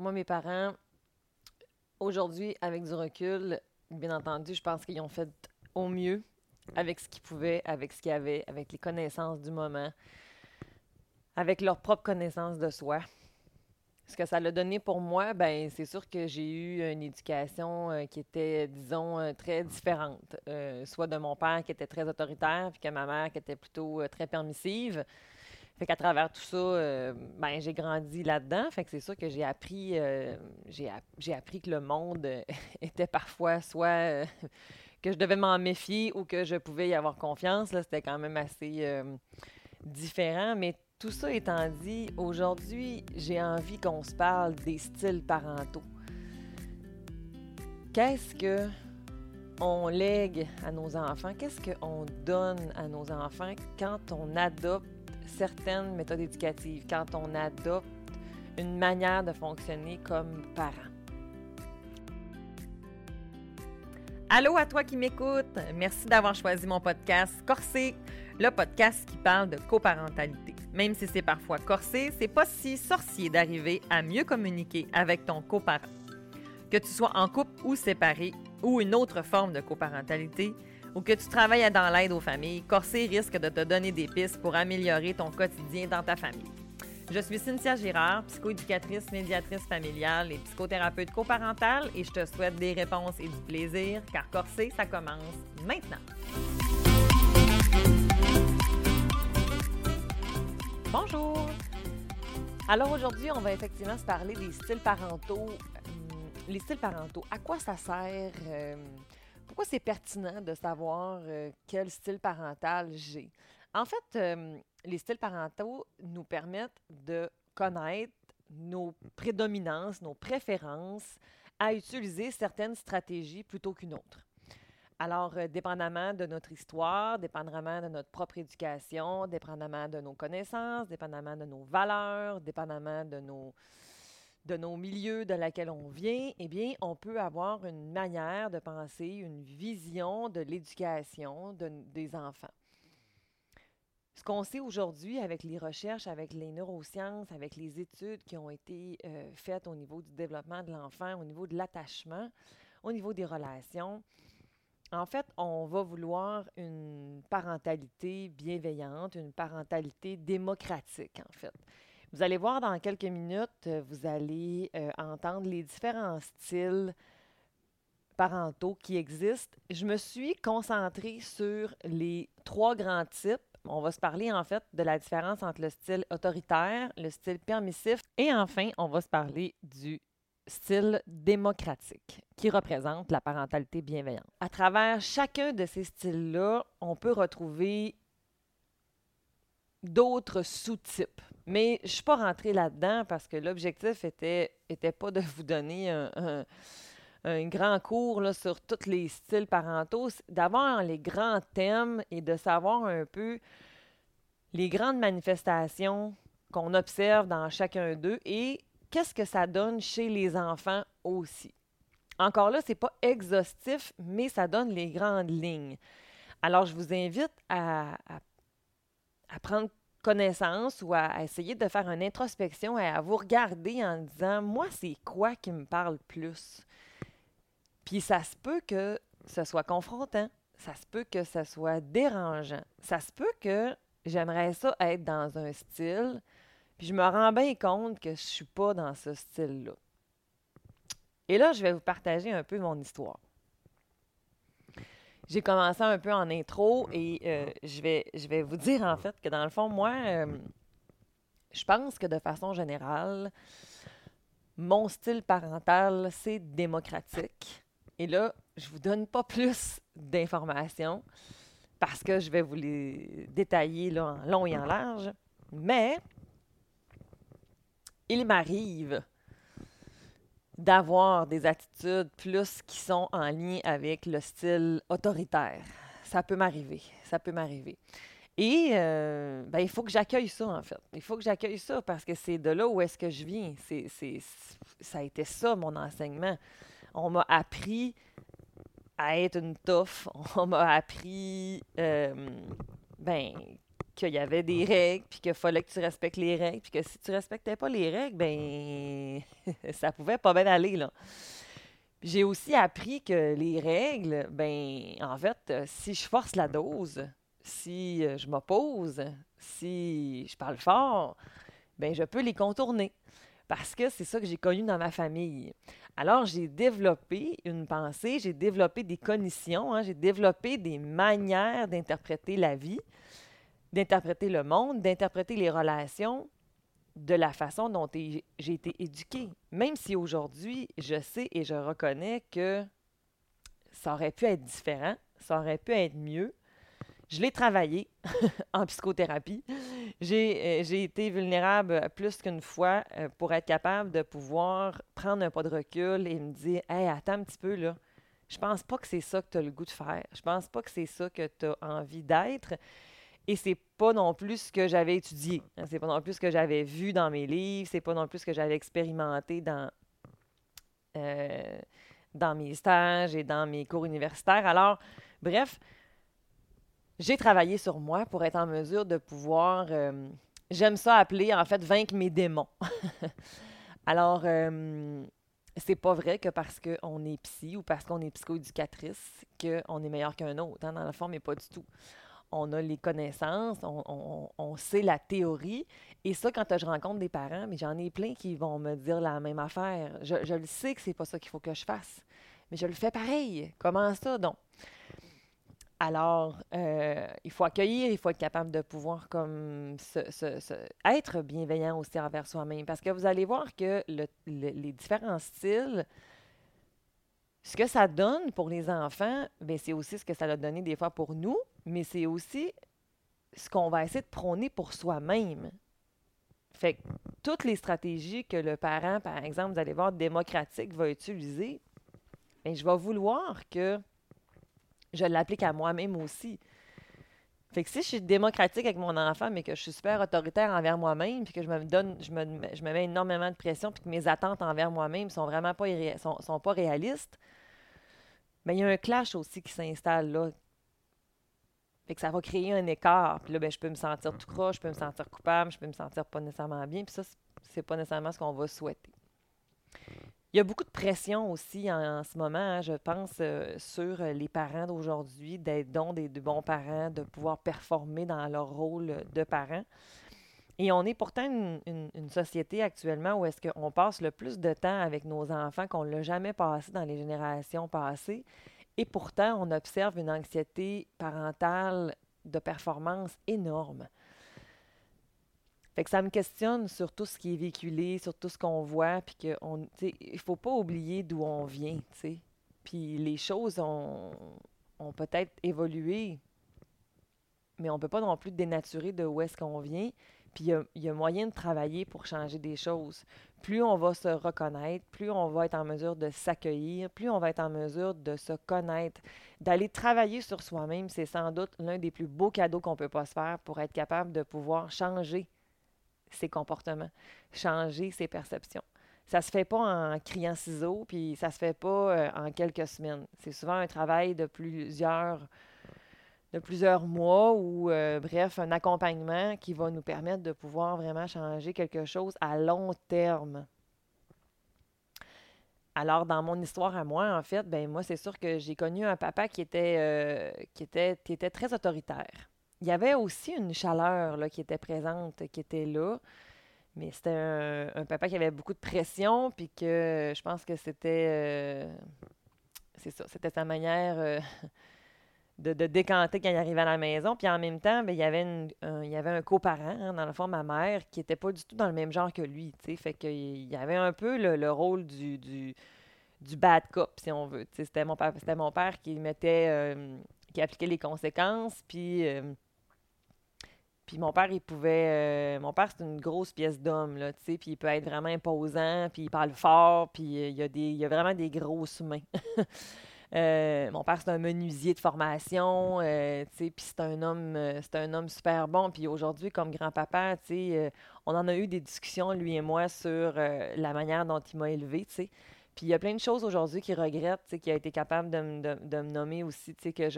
moi, mes parents, aujourd'hui, avec du recul, bien entendu, je pense qu'ils ont fait au mieux avec ce qu'ils pouvaient, avec ce qu'ils avaient, avec les connaissances du moment, avec leur propre connaissance de soi. Ce que ça l'a donné pour moi, ben c'est sûr que j'ai eu une éducation euh, qui était, disons, euh, très différente. Euh, soit de mon père qui était très autoritaire, puis que ma mère qui était plutôt très permissive. Fait qu'à travers tout ça, ben j'ai grandi là-dedans. Fait que c'est sûr que j'ai appris, j'ai appris que le monde était parfois soit que je devais m'en méfier ou que je pouvais y avoir confiance. Là, c'était quand même assez différent, mais tout ça étant dit, aujourd'hui, j'ai envie qu'on se parle des styles parentaux. Qu'est-ce que on lègue à nos enfants? Qu'est-ce qu'on donne à nos enfants quand on adopte certaines méthodes éducatives, quand on adopte une manière de fonctionner comme parent? Allô à toi qui m'écoutes. Merci d'avoir choisi mon podcast Corsé, le podcast qui parle de coparentalité. Même si c'est parfois corsé, c'est pas si sorcier d'arriver à mieux communiquer avec ton coparent. Que tu sois en couple ou séparé, ou une autre forme de coparentalité, ou que tu travailles dans l'aide aux familles, Corsé risque de te donner des pistes pour améliorer ton quotidien dans ta famille. Je suis Cynthia Girard, psychoéducatrice, médiatrice familiale et psychothérapeute coparentale et je te souhaite des réponses et du plaisir car Corsé, ça commence maintenant. Bonjour! Alors aujourd'hui, on va effectivement se parler des styles parentaux. Hum, les styles parentaux, à quoi ça sert? Hum, c'est pertinent de savoir euh, quel style parental j'ai? En fait, hum, les styles parentaux nous permettent de connaître nos prédominances, nos préférences à utiliser certaines stratégies plutôt qu'une autre. Alors, euh, dépendamment de notre histoire, dépendamment de notre propre éducation, dépendamment de nos connaissances, dépendamment de nos valeurs, dépendamment de nos, de nos milieux de laquelle on vient, eh bien, on peut avoir une manière de penser, une vision de l'éducation des enfants. Ce qu'on sait aujourd'hui avec les recherches, avec les neurosciences, avec les études qui ont été euh, faites au niveau du développement de l'enfant, au niveau de l'attachement, au niveau des relations, en fait, on va vouloir une parentalité bienveillante, une parentalité démocratique, en fait. Vous allez voir dans quelques minutes, euh, vous allez euh, entendre les différents styles parentaux qui existent. Je me suis concentrée sur les trois grands types. On va se parler en fait de la différence entre le style autoritaire, le style permissif et enfin, on va se parler du style démocratique qui représente la parentalité bienveillante. À travers chacun de ces styles-là, on peut retrouver d'autres sous-types. Mais je ne suis pas rentrée là-dedans parce que l'objectif était, était pas de vous donner un, grand cours là, sur tous les styles parentaux, d'avoir les grands thèmes et de savoir un peu les grandes manifestations qu'on observe dans chacun d'eux et qu'est-ce que ça donne chez les enfants aussi. Encore là, ce n'est pas exhaustif, mais ça donne les grandes lignes. Alors, je vous invite à, prendre connaissance ou à, essayer de faire une introspection et à vous regarder en disant, moi, c'est quoi qui me parle plus? Puis ça se peut que ce soit confrontant, ça se peut que ce soit dérangeant, ça se peut que j'aimerais ça être dans un style puis je me rends bien compte que je suis pas dans ce style-là. Et là, je vais vous partager un peu mon histoire. J'ai commencé un peu en intro et euh, je, vais, je vais vous dire en fait que dans le fond, moi, euh, je pense que de façon générale, mon style parental, c'est démocratique. Et là, je ne vous donne pas plus d'informations parce que je vais vous les détailler là, en long et en large. Mais il m'arrive d'avoir des attitudes plus qui sont en lien avec le style autoritaire. Ça peut m'arriver, ça peut m'arriver. Et euh, ben, il faut que j'accueille ça, en fait. Il faut que j'accueille ça parce que c'est de là où est-ce que je viens. C'est, ça a été ça, mon enseignement. On m'a appris à être une touffe. On m'a appris, euh, ben, qu'il y avait des règles, puis qu'il fallait que tu respectes les règles, puis que si tu respectais pas les règles, ben ça pouvait pas bien aller, là. J'ai aussi appris que les règles, ben en fait, euh, si je force la dose, si euh, je m'oppose, si je parle fort, ben je peux les contourner. Parce que c'est ça que j'ai connu dans ma famille. Alors, j'ai développé une pensée, j'ai développé des cognitions, hein, j'ai développé des manières d'interpréter la vie, d'interpréter le monde, d'interpréter les relations de la façon dont j'ai été éduquée. Même si aujourd'hui, je sais et je reconnais que ça aurait pu être différent, ça aurait pu être mieux. Je l'ai travaillé en psychothérapie. J'ai euh, été vulnérable plus qu'une fois euh, pour être capable de pouvoir prendre un pas de recul et me dire Hey, attends un petit peu là. Je pense pas que c'est ça que tu as le goût de faire. Je pense pas que c'est ça que tu as envie d'être. Et c'est pas non plus ce que j'avais étudié. C'est pas non plus ce que j'avais vu dans mes livres. C'est pas non plus ce que j'avais expérimenté dans, euh, dans mes stages et dans mes cours universitaires. Alors, bref, j'ai travaillé sur moi pour être en mesure de pouvoir, euh, j'aime ça appeler en fait vaincre mes démons. Alors, euh, c'est pas vrai que parce qu'on est psy ou parce qu'on est psychoéducatrice qu'on est meilleur qu'un autre. Hein, dans la forme, mais pas du tout on a les connaissances, on, sait la théorie. Et ça, quand je rencontre des parents, mais j'en ai plein qui vont me dire la même affaire. Je, le sais que c'est pas ça qu'il faut que je fasse, mais je le fais pareil. Comment ça, donc? Alors, euh, il faut accueillir, il faut être capable de pouvoir comme être bienveillant aussi envers soi-même. Parce que vous allez voir que les différents styles ce que ça donne pour les enfants, ben, c'est aussi ce que ça a donné des fois pour nous, mais c'est aussi ce qu'on va essayer de prôner pour soi-même. Fait que toutes les stratégies que le parent, par exemple, vous allez voir, démocratique, va utiliser, ben, je vais vouloir que je l'applique à moi-même aussi. Fait que si je suis démocratique avec mon enfant, mais que je suis super autoritaire envers moi-même, puis que je me donne, je me, je me mets énormément de pression, puis que mes attentes envers moi-même sont vraiment pas, sont, sont pas réalistes, mais il y a un clash aussi qui s'installe là. Fait que ça va créer un écart. Puis là, ben, je peux me sentir tout croche, je peux me sentir coupable, je peux me sentir pas nécessairement bien. Puis ça, c'est pas nécessairement ce qu'on va souhaiter. Il y a beaucoup de pression aussi en, ce moment, hein, je pense, euh, sur les parents d'aujourd'hui, d'être donc des, bons parents, de pouvoir performer dans leur rôle de parents. Et on est pourtant une, société actuellement où est-ce qu'on passe le plus de temps avec nos enfants qu'on ne l'a jamais passé dans les générations passées. Et pourtant, on observe une anxiété parentale de performance énorme. Fait que ça me questionne sur tout ce qui est véhiculé, sur tout ce qu'on voit, puis il faut pas oublier d'où on vient. Puis les choses ont, ont peut-être évolué, mais on peut pas non plus dénaturer de où est-ce qu'on vient. Puis il y, a, moyen de travailler pour changer des choses. Plus on va se reconnaître, plus on va être en mesure de s'accueillir, plus on va être en mesure de se connaître, d'aller travailler sur soi-même, c'est sans doute l'un des plus beaux cadeaux qu'on peut pas se faire pour être capable de pouvoir changer ses comportements, changer ses perceptions. Ça se fait pas en criant ciseaux, puis ça se fait pas euh, en quelques semaines. C'est souvent un travail de plusieurs de plusieurs mois ou, euh, bref, un accompagnement qui va nous permettre de pouvoir vraiment changer quelque chose à long terme. Alors, dans mon histoire à moi, en fait, ben moi, c'est sûr que j'ai connu un papa qui était, euh, qui était, très autoritaire. Il y avait aussi une chaleur qui était présente, qui était là. Mais c'était un, papa qui avait beaucoup de pression, puis que je pense que c'était. Euh, c'est ça, c'était sa manière de, décanter quand il arrivait à la maison. Puis en même temps, bien, il, y avait un, il y avait un coparent, hein, dans le fond, ma mère, qui n'était pas du tout dans le même genre que lui. sais Fait qu'il y avait un peu le, rôle du, du, du, bad cop, si on veut. C'était mon, père, c'était mon père qui mettait, euh, qui appliquait les conséquences. Puis. Euh, puis mon père, il pouvait. Euh, mon père, c'est une grosse pièce d'homme, là, tu sais. Puis il peut être vraiment imposant, puis il parle fort, puis il, y a des, il a vraiment des grosses mains. Euh, mon père, c'est un menuisier de formation, euh, puis c'est un homme, euh, c'est un homme super bon. Puis aujourd'hui, comme grand-papa, on en a eu des discussions, lui et moi, sur la manière dont il m'a élevé, Puis il y a plein de choses aujourd'hui qu'il regrette, qu'il a été capable de, me nommer aussi, que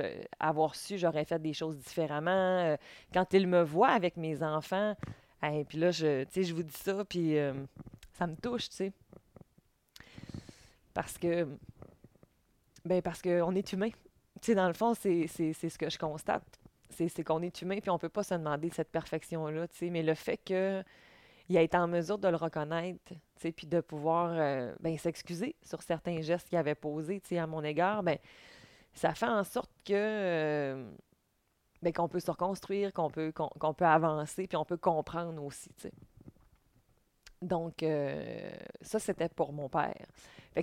avoir su, j'aurais fait des choses différemment. Euh, quand il me voit avec mes enfants, et puis là, je, je vous dis ça, puis euh, ça me touche, tu sais. Parce que, ben parce qu'on est humain. Tu sais, dans le fond, c'est ce que je constate. C'est qu'on est humain, puis on peut pas se demander cette perfection-là, tu sais. Mais le fait que il a été en mesure de le reconnaître, puis de pouvoir euh, ben, s'excuser sur certains gestes qu'il avait posés, à mon égard, ben, ça fait en sorte que euh, ben, qu'on peut se reconstruire, qu'on peut, peut avancer, puis on peut comprendre aussi. Donc, euh, ça, c'était pour mon père.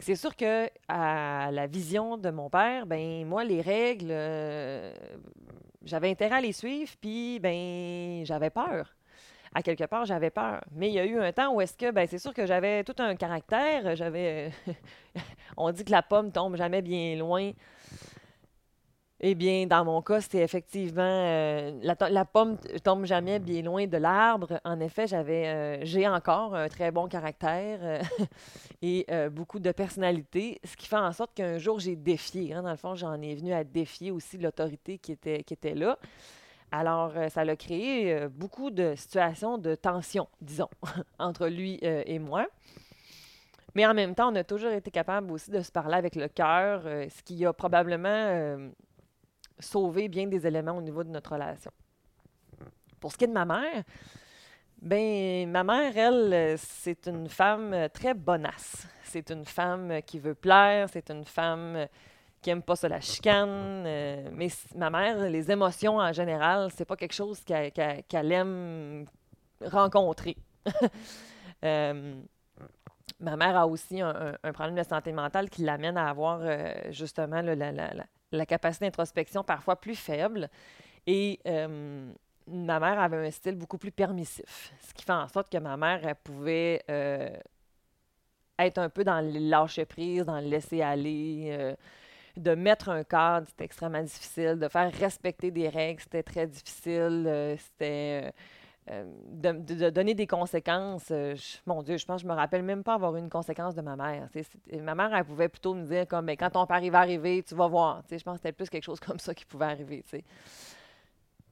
C'est sûr que à la vision de mon père, ben moi, les règles, euh, j'avais intérêt à les suivre, puis ben j'avais peur à quelque part, j'avais peur. Mais il y a eu un temps où est-ce que, ben, c'est sûr que j'avais tout un caractère. J'avais. On dit que la pomme tombe jamais bien loin. Eh bien, dans mon cas, c'était effectivement. euh, la, la pomme tombe jamais bien loin de l'arbre. En effet, j'avais. euh, j'ai encore un très bon caractère euh, et beaucoup de personnalité, ce qui fait en sorte qu'un jour, j'ai défié. hein. dans le fond, j'en ai venu à défier aussi l'autorité qui était, qui était là. Alors, ça a créé beaucoup de situations de tension, disons, entre lui et moi. Mais en même temps, on a toujours été capable aussi de se parler avec le cœur, ce qui a probablement sauvé bien des éléments au niveau de notre relation. Pour ce qui est de ma mère, ben ma mère, elle, c'est une femme très bonasse. C'est une femme qui veut plaire, c'est une femme qui aime pas ça la chicane. euh, mais ma mère, les émotions en général, c'est pas quelque chose qu'elle aime rencontrer. Euh, ma mère a aussi un, problème de santé mentale qui l'amène à avoir euh, justement la, capacité d'introspection parfois plus faible. Et euh, ma mère avait un style beaucoup plus permissif, ce qui fait en sorte que ma mère, elle pouvait euh, être un peu dans le lâcher prise, dans le laisser aller. euh, de mettre un cadre, c'était extrêmement difficile. De faire respecter des règles, c'était très difficile. c'était euh, de, donner des conséquences. euh, mon Dieu, je pense que je me rappelle même pas avoir eu une conséquence de ma mère. ma mère, elle pouvait plutôt me dire comme, Ben, quand ton père va arriver, tu vas voir. Je pense que c'était plus quelque chose comme ça qui pouvait arriver.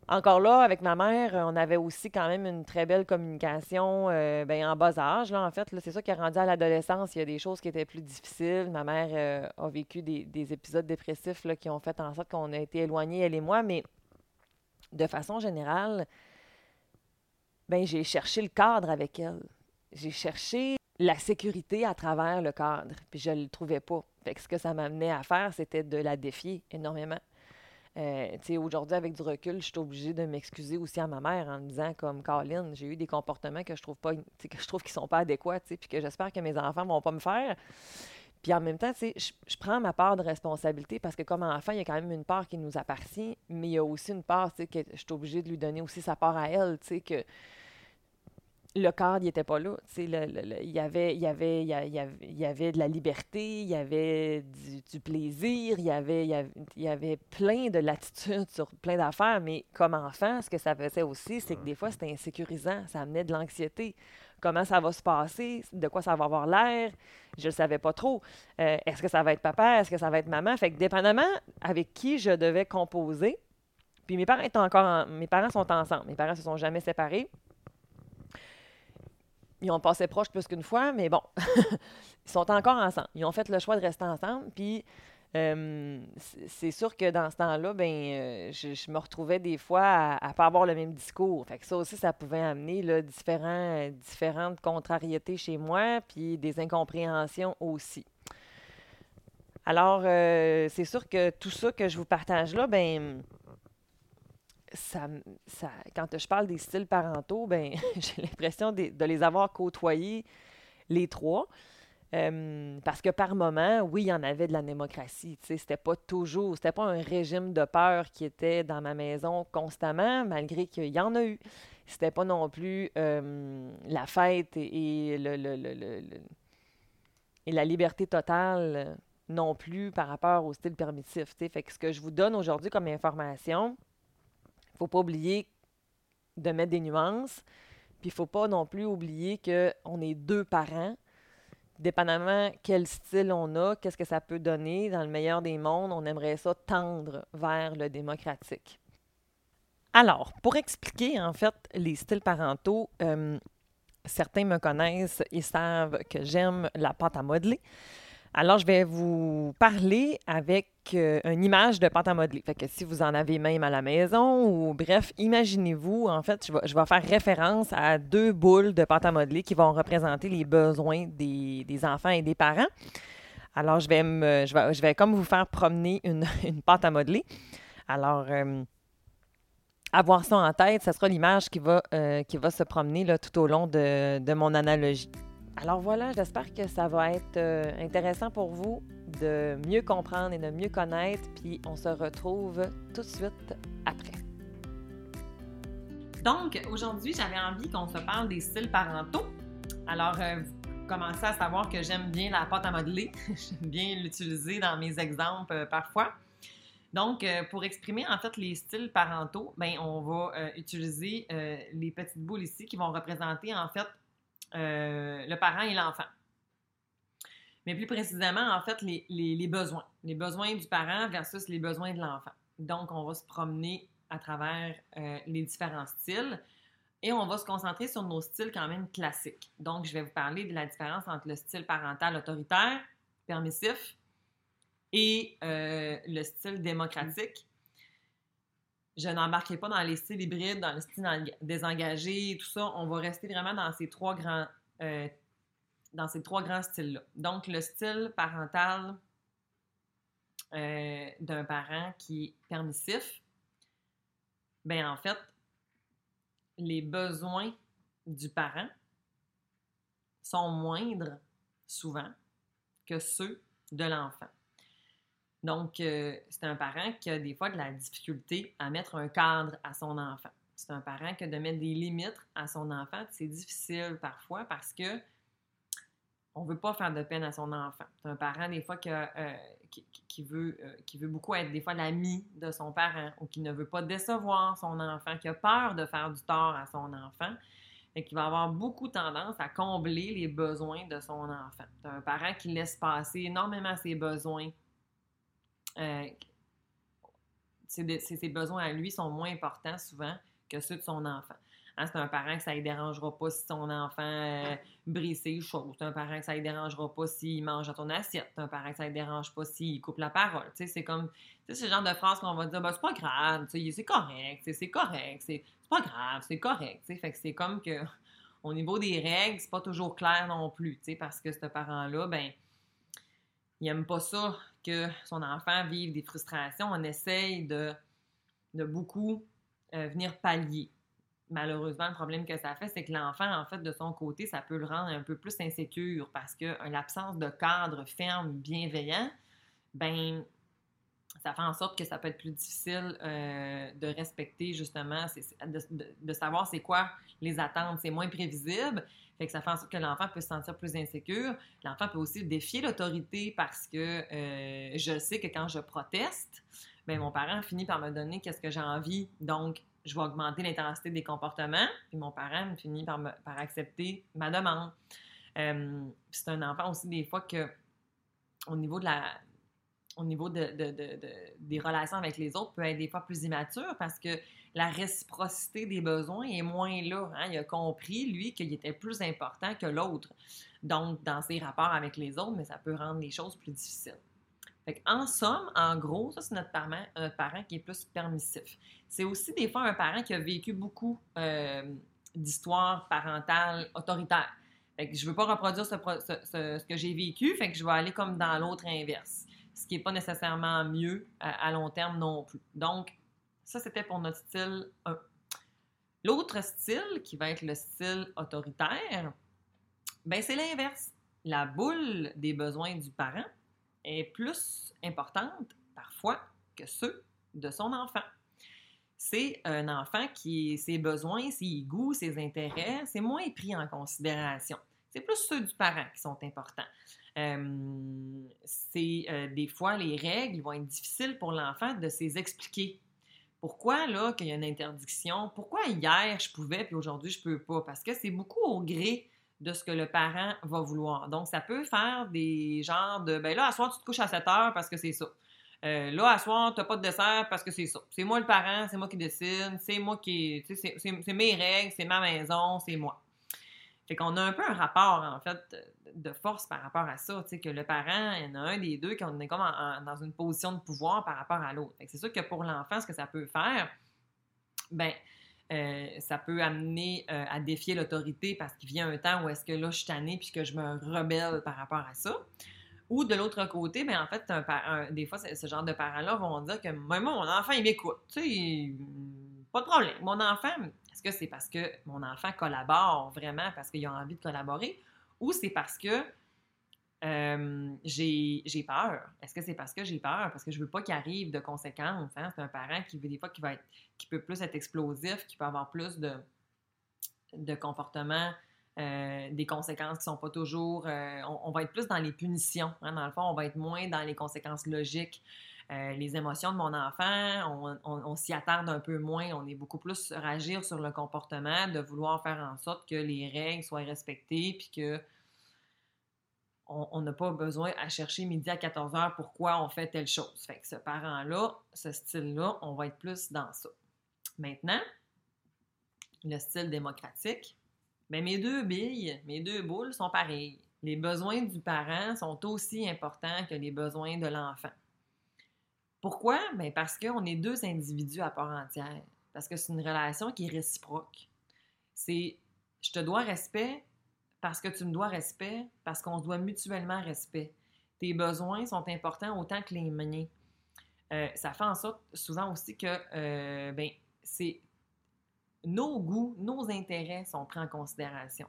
Encore là, avec ma mère, on avait aussi quand même une très belle communication euh, ben, en bas âge. Là, en fait, c'est ça qui est rendu à l'adolescence. Il y a des choses qui étaient plus difficiles. Ma mère a vécu des, des épisodes dépressifs là, qui ont fait en sorte qu'on a été éloignés, elle et moi. Mais de façon générale, ben, j'ai cherché le cadre avec elle. J'ai cherché la sécurité à travers le cadre, puis je ne le trouvais pas. Fait que ce que ça m'amenait à faire, c'était de la défier énormément. Euh, aujourd'hui, avec du recul, je suis obligée de m'excuser aussi à ma mère en me disant, comme Colin, j'ai eu des comportements que je trouve pas, que je trouve qui sont pas adéquats, puis que j'espère que mes enfants vont pas me faire. Puis en même temps, tu sais, je, je prends ma part de responsabilité parce que comme enfant, il y a quand même une part qui nous appartient, mais il y a aussi une part, tu sais, que je suis obligée de lui donner aussi sa part à elle, tu sais, que le cadre, n'était pas là. Il, y avait, il, y avait, il, y avait, il y avait de la liberté, il y avait du, du plaisir, il y avait, y avait plein de latitude sur plein d'affaires, mais comme enfant, ce que ça faisait aussi, c'est que des fois, c'était insécurisant, ça amenait de l'anxiété. Comment ça va se passer? De quoi ça va avoir l'air? Je ne le savais pas trop. Euh, est-ce que ça va être papa? Est-ce que ça va être maman? Fait que dépendamment avec qui je devais composer, puis mes parents étaient encore en- mes parents sont ensemble. Mes parents se sont jamais séparés. Ils ont passé proche plus qu'une fois, mais bon, ils sont encore ensemble. Ils ont fait le choix de rester ensemble. Puis euh, c'est sûr que dans ce temps-là, ben, euh, je, me retrouvais des fois à ne pas avoir le même discours. Fait que ça aussi, ça pouvait amener différents, différentes contrariétés chez moi, puis des incompréhensions aussi. Alors, euh, c'est sûr que tout ça que je vous partage là, ben, ça, ça, quand je parle des styles parentaux, ben, j'ai l'impression de les avoir côtoyés les trois. Euh, parce que par moment, oui, il y en avait de la démocratie. C'était pas toujours, c'était pas un régime de peur qui était dans ma maison constamment, malgré qu'il y en a eu. C'était pas non plus euh, la fête et, la liberté totale euh, non plus par rapport au style permissif. Fait que ce que je vous donne aujourd'hui comme information, faut pas oublier de mettre des nuances. Puis il faut pas non plus oublier qu'on est deux parents, dépendamment quel style on a, qu'est-ce que ça peut donner, dans le meilleur des mondes, on aimerait ça tendre vers le démocratique. Alors, pour expliquer en fait les styles parentaux, euh, certains me connaissent et savent que j'aime la pâte à modeler. Alors, je vais vous parler avec euh, une image de pâte à modeler. Fait que si vous en avez même à la maison, ou bref, imaginez-vous, en fait, je vais, faire référence à deux boules de pâte à modeler qui vont représenter les besoins des, enfants et des parents. Alors, je vais, comme vous faire promener une, pâte à modeler. Alors, euh, avoir ça en tête, ce sera l'image qui, va, euh, se promener tout au long de mon analogie. Alors voilà, j'espère que ça va être euh, intéressant pour vous de mieux comprendre et de mieux connaître, puis on se retrouve tout de suite après. Donc, aujourd'hui, j'avais envie qu'on se parle des styles parentaux. Alors, euh, vous commencez à savoir que j'aime bien la pâte à modeler. j'aime bien l'utiliser dans mes exemples euh, parfois. Donc, pour exprimer en fait les styles parentaux, ben, on va utiliser les petites boules ici qui vont représenter en fait le parent et l'enfant. Mais plus précisément, en fait, les, besoins. Les besoins du parent versus les besoins de l'enfant. Donc, on va se promener à travers les différents styles et on va se concentrer sur nos styles quand même classiques. Donc, je vais vous parler de la différence entre le style parental autoritaire, permissif, et euh, le style démocratique. Je n'embarquerai pas dans les styles hybrides, dans le style désengagé, tout ça. On va rester vraiment dans ces trois grands, euh, dans ces trois grands styles-là. Donc, le style parental euh, d'un parent qui est permissif, bien, en fait, les besoins du parent sont moindres, souvent, que ceux de l'enfant. Donc, euh, c'est un parent qui a des fois de la difficulté à mettre un cadre à son enfant. C'est un parent qui a de mettre des limites à son enfant. C'est difficile parfois parce que on ne veut pas faire de peine à son enfant. C'est un parent, des fois, euh, qui, qui, veut, euh, qui veut beaucoup être, des fois, l'ami de son parent ou qui ne veut pas décevoir son enfant, qui a peur de faire du tort à son enfant et qui va avoir beaucoup tendance à combler les besoins de son enfant. C'est un parent qui laisse passer énormément ses besoins euh, ses, besoins à lui sont moins importants souvent que ceux de son enfant. Hein, c'est un parent que ça ne dérangera pas si son enfant euh, brise ses choses. C'est un parent que ça ne dérangera pas s'il mange à ton assiette. C'est un parent que ça ne dérange pas s'il coupe la parole. c'est comme ce genre de phrase qu'on va dire ben, c'est pas grave, c'est correct, c'est correct, c'est pas grave, c'est correct. Fait c'est comme que au niveau des règles, c'est pas toujours clair non plus, parce que ce parent-là, ben, il n'aime pas ça que son enfant vive des frustrations. On essaye de, de beaucoup euh, venir pallier. Malheureusement, le problème que ça fait, c'est que l'enfant, en fait, de son côté, ça peut le rendre un peu plus insécure parce que l'absence de cadre ferme, bienveillant, ben ça fait en sorte que ça peut être plus difficile euh, de respecter justement, de, savoir c'est quoi les attentes. C'est moins prévisible. Fait que ça fait en sorte que l'enfant peut se sentir plus insécure. L'enfant peut aussi défier l'autorité parce que euh, je sais que quand je proteste, bien, mon parent finit par me donner qu'est-ce que j'ai envie. Donc, je vais augmenter l'intensité des comportements. Puis mon parent finit par, par accepter ma demande. Euh, c'est un enfant aussi des fois que au niveau de la, au niveau de, des relations avec les autres peut être des fois plus immature parce que la réciprocité des besoins est moins là. Hein. Il a compris, lui, qu'il était plus important que l'autre. Donc, dans ses rapports avec les autres, mais ça peut rendre les choses plus difficiles. en somme, en gros, ça, c'est notre parent, notre parent qui est plus permissif. C'est aussi des fois un parent qui a vécu beaucoup euh, d'histoires parentales autoritaires. Fait que je veux pas reproduire ce, que j'ai vécu, je vais aller comme dans l'autre inverse ce qui n'est pas nécessairement mieux à, long terme non plus. Donc, ça, c'était pour notre style 1. L'autre style, qui va être le style autoritaire, ben c'est l'inverse. La boule des besoins du parent est plus importante parfois que ceux de son enfant. C'est un enfant qui, ses besoins, ses goûts, ses intérêts, c'est moins pris en considération. C'est plus ceux du parent qui sont importants. Euh, c'est euh, des fois les règles vont être difficiles pour l'enfant de s'expliquer. expliquer. Pourquoi là qu'il y a une interdiction? Pourquoi hier je pouvais puis aujourd'hui je peux pas? Parce que c'est beaucoup au gré de ce que le parent va vouloir. Donc, ça peut faire des genres de, ben là, à soir, tu te couches à 7 heures parce que c'est ça. Euh, là, à soir, tu n'as pas de dessert parce que c'est ça. C'est moi le parent, c'est moi qui décide, c'est moi qui. C'est mes règles, c'est ma maison, c'est moi. Fait qu'on a un peu un rapport, en fait, de force par rapport à ça. Tu sais, que le parent, il y en a un des deux qui est comme dans une position de pouvoir par rapport à l'autre. C'est sûr que pour l'enfant, ce que ça peut faire, ben, euh, ça peut amener euh, à défier l'autorité parce qu'il vient un temps où est-ce que là, je suis tannée puis que je me rebelle par rapport à ça. Ou de l'autre côté, ben, en fait, un, des fois, ce genre de parents-là vont dire que moi, mon enfant, il m'écoute. Tu sais, pas de problème. Mon enfant, est-ce que c'est parce que mon enfant collabore vraiment parce qu'il a envie de collaborer ou c'est parce que euh, j'ai peur? Est-ce que c'est parce que j'ai peur? Parce que je veux pas qu'il arrive de conséquences. Hein? C'est un parent qui veut des fois qui va être, peut plus être explosif, qui peut avoir plus de, de comportements euh, des conséquences qui sont pas toujours. Euh, on, va être plus dans les punitions. Hein, dans le fond, on va être moins dans les conséquences logiques. Euh, les émotions de mon enfant, on, s'y attarde un peu moins. On est beaucoup plus réagir sur le comportement, de vouloir faire en sorte que les règles soient respectées, puis que on n'a pas besoin à chercher midi à 14 heures pourquoi on fait telle chose. Fait ce parent-là, ce style-là, on va être plus dans ça. Maintenant, le style démocratique, mais mes deux billes, mes deux boules sont pareilles. Les besoins du parent sont aussi importants que les besoins de l'enfant. Pourquoi? Bien parce qu'on est deux individus à part entière. Parce que c'est une relation qui est réciproque. C'est je te dois respect parce que tu me dois respect, parce qu'on se doit mutuellement respect. Tes besoins sont importants autant que les miens. Euh, ça fait en sorte souvent aussi que euh, ben, c'est nos goûts, nos intérêts sont pris en considération.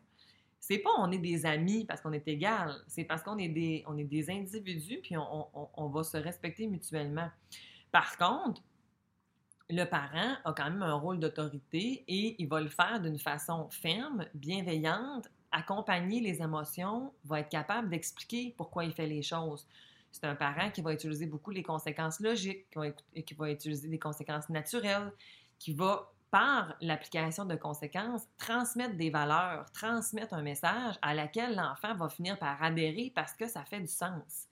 C'est pas on est des amis parce qu'on est égal, c'est parce qu'on est des, on est des individus puis on, va se respecter mutuellement. Par contre, le parent a quand même un rôle d'autorité et il va le faire d'une façon ferme, bienveillante, accompagner les émotions, va être capable d'expliquer pourquoi il fait les choses. C'est un parent qui va utiliser beaucoup les conséquences logiques, qui va utiliser des conséquences naturelles, qui va par l'application de conséquences, transmettre des valeurs, transmettre un message à laquelle l'enfant va finir par adhérer parce que ça fait du sens.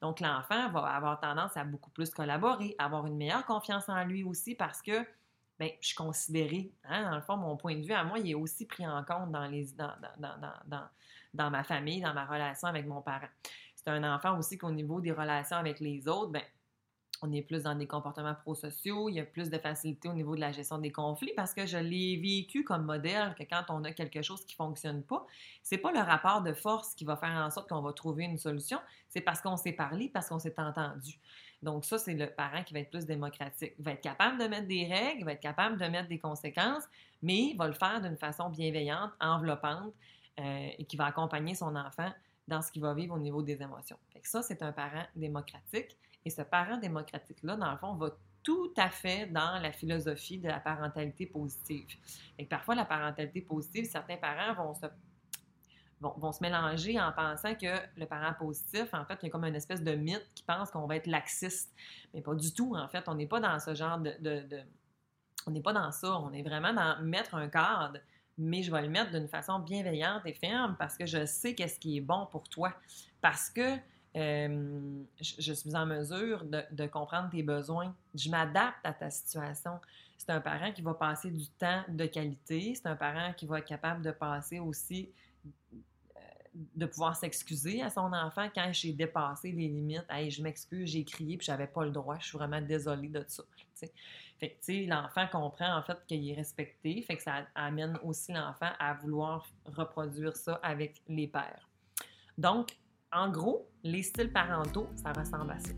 Donc, l'enfant va avoir tendance à beaucoup plus collaborer, avoir une meilleure confiance en lui aussi parce que bien, je suis considérée. Hein, dans le fond, mon point de vue à moi, il est aussi pris en compte dans, les, dans, dans, dans ma famille, dans ma relation avec mon parent. C'est un enfant aussi qu'au niveau des relations avec les autres, bien, on est plus dans des comportements prosociaux, il y a plus de facilité au niveau de la gestion des conflits parce que je l'ai vécu comme modèle que quand on a quelque chose qui ne fonctionne pas, c'est pas le rapport de force qui va faire en sorte qu'on va trouver une solution, c'est parce qu'on s'est parlé, parce qu'on s'est entendu. Donc ça, c'est le parent qui va être plus démocratique. Va être capable de mettre des règles, va être capable de mettre des conséquences, mais il va le faire d'une façon bienveillante, enveloppante euh, et qui va accompagner son enfant dans ce qu'il va vivre au niveau des émotions. Fait ça, c'est un parent démocratique. Et ce parent démocratique-là, dans le fond, va tout à fait dans la philosophie de la parentalité positive. Et parfois, la parentalité positive, certains parents vont se, vont, se mélanger en pensant que le parent positif, en fait, il y a comme une espèce de mythe qui pense qu'on va être laxiste. Mais pas du tout, en fait. On n'est pas dans ce genre de... on n'est pas dans ça. On est vraiment dans mettre un cadre, mais je vais le mettre d'une façon bienveillante et ferme parce que je sais qu'est-ce qui est bon pour toi. Parce que euh, je, suis en mesure de, comprendre tes besoins. Je m'adapte à ta situation. C'est un parent qui va passer du temps de qualité. C'est un parent qui va être capable de passer aussi, euh, de pouvoir s'excuser à son enfant quand j'ai dépassé les limites. Hey, je m'excuse, j'ai crié puis j'avais pas le droit. Je suis vraiment désolée de ça. Fait que, tu sais, l'enfant comprend en fait qu'il est respecté. Fait que ça amène aussi l'enfant à vouloir reproduire ça avec les pères. Donc, en gros, les styles parentaux, ça ressemble à ça.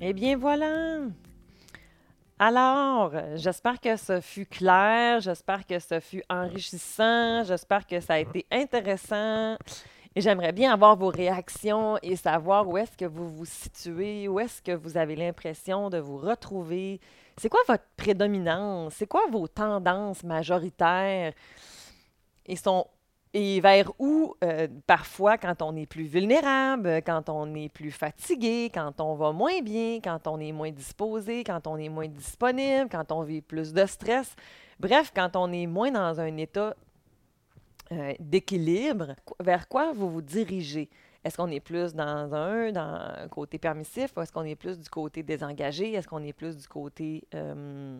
Eh bien voilà! Alors, j'espère que ce fut clair, j'espère que ce fut enrichissant, j'espère que ça a été intéressant. Et j'aimerais bien avoir vos réactions et savoir où est-ce que vous vous situez, où est-ce que vous avez l'impression de vous retrouver. C'est quoi votre prédominance? C'est quoi vos tendances majoritaires? Et sont et vers où, euh, parfois, quand on est plus vulnérable, quand on est plus fatigué, quand on va moins bien, quand on est moins disposé, quand on est moins disponible, quand on vit plus de stress, bref, quand on est moins dans un état euh, d'équilibre, vers quoi vous vous dirigez? Est-ce qu'on est plus dans un, côté permissif, ou est-ce qu'on est plus du côté désengagé? Est-ce qu'on est plus du côté euh,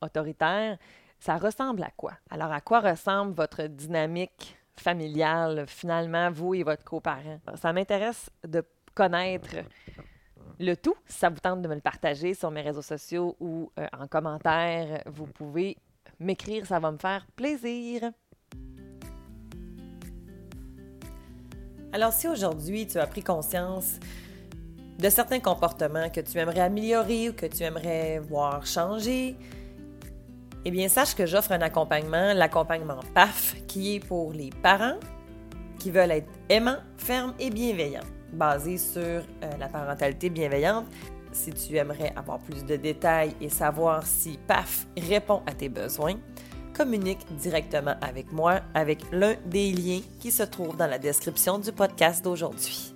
autoritaire? Ça ressemble à quoi? Alors, à quoi ressemble votre dynamique familiale, finalement, vous et votre coparent? Ça m'intéresse de connaître le tout. Si ça vous tente de me le partager sur mes réseaux sociaux ou euh, en commentaire, vous pouvez m'écrire, ça va me faire plaisir. Alors si aujourd'hui tu as pris conscience de certains comportements que tu aimerais améliorer ou que tu aimerais voir changer, eh bien sache que j'offre un accompagnement, l'accompagnement PAF, qui est pour les parents qui veulent être aimants, fermes et bienveillants, basé sur euh, la parentalité bienveillante. Si tu aimerais avoir plus de détails et savoir si PAF répond à tes besoins, communique directement avec moi avec l'un des liens qui se trouvent dans la description du podcast d'aujourd'hui.